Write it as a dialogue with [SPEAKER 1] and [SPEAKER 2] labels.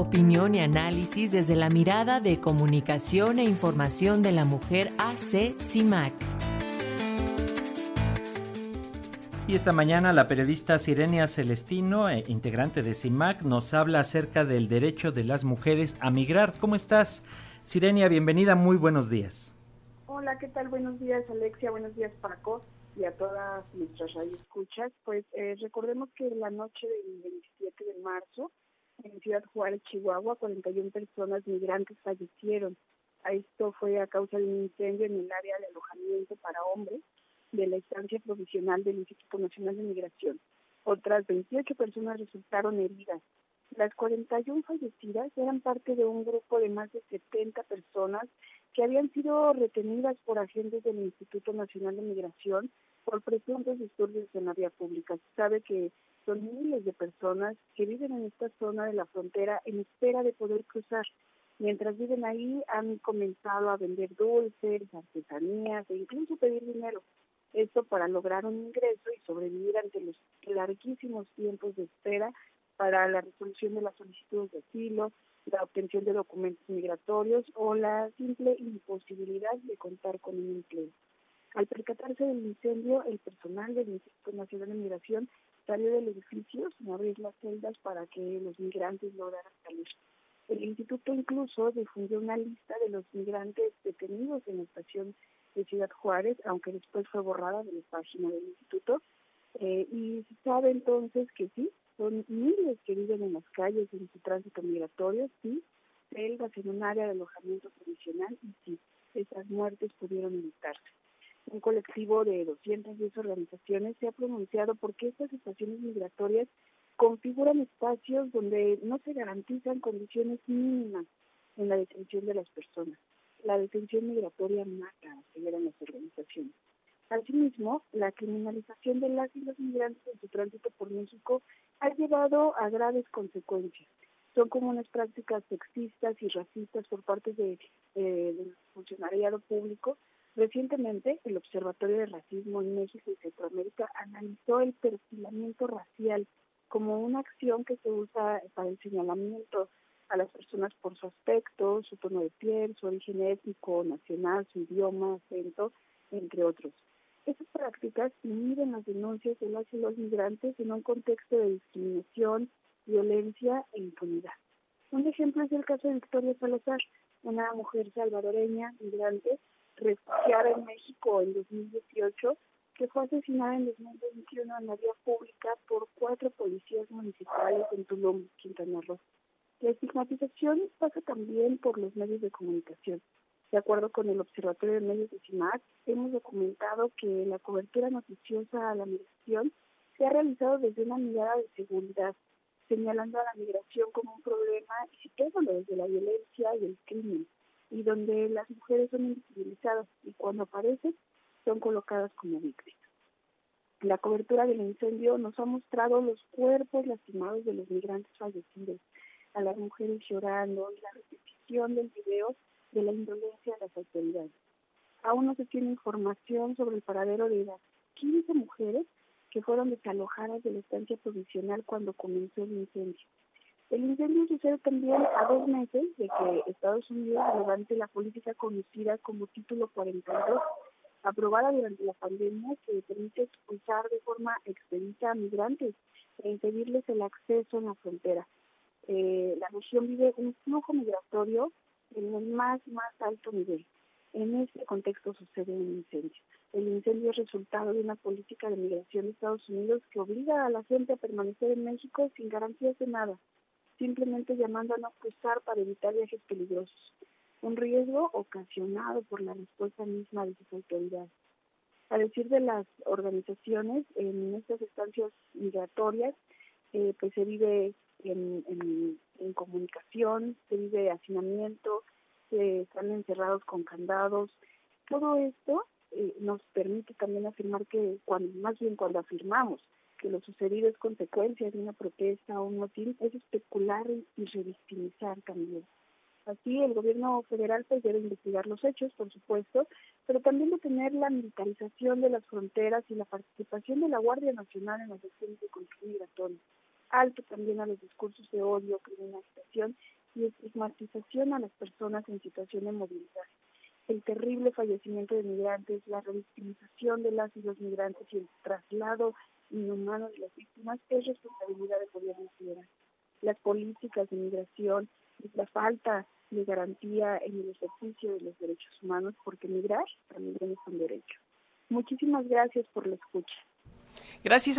[SPEAKER 1] opinión y análisis desde la mirada de comunicación e información de la mujer AC CIMAC.
[SPEAKER 2] Y esta mañana la periodista Sirenia Celestino, eh, integrante de CIMAC, nos habla acerca del derecho de las mujeres a migrar. ¿Cómo estás? Sirenia, bienvenida, muy buenos días.
[SPEAKER 3] Hola, ¿qué tal? Buenos días, Alexia. Buenos días, Paco y a todas nuestras radioescuchas. Pues eh, recordemos que la noche del 27 de marzo, en Ciudad Juárez, Chihuahua, 41 personas migrantes fallecieron. Esto fue a causa de un incendio en el área de alojamiento para hombres de la estancia provisional del Instituto Nacional de Migración. Otras 28 personas resultaron heridas. Las 41 fallecidas eran parte de un grupo de más de 70 personas que habían sido retenidas por agentes del Instituto Nacional de Migración por presuntos disturbios en la vía pública. Se sabe que son miles de personas que viven en esta zona de la frontera en espera de poder cruzar. Mientras viven ahí han comenzado a vender dulces, artesanías e incluso pedir dinero. Esto para lograr un ingreso y sobrevivir ante los larguísimos tiempos de espera para la resolución de las solicitudes de asilo, la obtención de documentos migratorios o la simple imposibilidad de contar con un empleo. Al percatarse del incendio, el personal del Instituto Nacional de Migración salió del edificio sin abrir las celdas para que los migrantes lograran salir. El instituto incluso difundió una lista de los migrantes detenidos en la estación de Ciudad Juárez, aunque después fue borrada de la página del instituto. Eh, y se sabe entonces que sí, son miles que viven en las calles en su tránsito migratorio, sí, selvas en un área de alojamiento provisional y sí, esas muertes pudieron evitarse. Un colectivo de 210 organizaciones se ha pronunciado porque estas estaciones migratorias configuran espacios donde no se garantizan condiciones mínimas en la detención de las personas. La detención migratoria mata, aseguran las organizaciones. Asimismo, la criminalización de las y los migrantes en su tránsito por México ha llevado a graves consecuencias. Son como unas prácticas sexistas y racistas por parte de, eh, del funcionariado público. Recientemente, el Observatorio de Racismo en México y Centroamérica analizó el perfilamiento racial como una acción que se usa para el señalamiento a las personas por su aspecto, su tono de piel, su origen étnico, nacional, su idioma, acento, entre otros. Estas prácticas inhiben las denuncias de las y los migrantes en un contexto de discriminación, violencia e impunidad. Un ejemplo es el caso de Victoria Salazar, una mujer salvadoreña, migrante, refugiada en México en 2018, que fue asesinada en 2021 en la vía pública por cuatro policías municipales en Tulum, Quintana Roo. La estigmatización pasa también por los medios de comunicación. De acuerdo con el Observatorio de Medios de CIMAC, hemos documentado que la cobertura noticiosa a la migración se ha realizado desde una mirada de seguridad, señalando a la migración como un problema y situándolo desde la violencia y el crimen, y donde las mujeres son invisibilizadas y cuando aparecen son colocadas como víctimas. La cobertura del incendio nos ha mostrado los cuerpos lastimados de los migrantes fallecidos, a las mujeres llorando la repetición del video de la indolencia de las autoridades. Aún no se tiene información sobre el paradero de las 15 mujeres que fueron desalojadas de la estancia provisional cuando comenzó el incendio. El incendio sucede también a dos meses de que Estados Unidos levante la política conocida como Título 42, aprobada durante la pandemia, que permite expulsar de forma expedita a migrantes e impedirles el acceso en la frontera. Eh, la región vive un flujo migratorio en el más, más alto nivel. En este contexto sucede un incendio. El incendio es resultado de una política de migración de Estados Unidos que obliga a la gente a permanecer en México sin garantías de nada, simplemente llamando a no cruzar para evitar viajes peligrosos, un riesgo ocasionado por la respuesta misma de sus autoridades. A decir de las organizaciones, en estas estancias migratorias, eh, pues se vive en, comunicación, se vive hacinamiento, se están encerrados con candados. Todo esto eh, nos permite también afirmar que, cuando, más bien cuando afirmamos que lo sucedido es consecuencia de una protesta o un motín, es especular y revictimizar también. Así, el gobierno federal pues, debe investigar los hechos, por supuesto, pero también detener la militarización de las fronteras y la participación de la Guardia Nacional en las acciones de control migratorio alto también a los discursos de odio, criminalización estigmatización a las personas en situación de movilidad, el terrible fallecimiento de migrantes, la revictimización de las y los migrantes y el traslado inhumano de las víctimas es responsabilidad del gobierno federal. Las políticas de migración y la falta de garantía en el ejercicio de los derechos humanos, porque migrar también es un derecho. Muchísimas gracias por la escucha.
[SPEAKER 4] Gracias a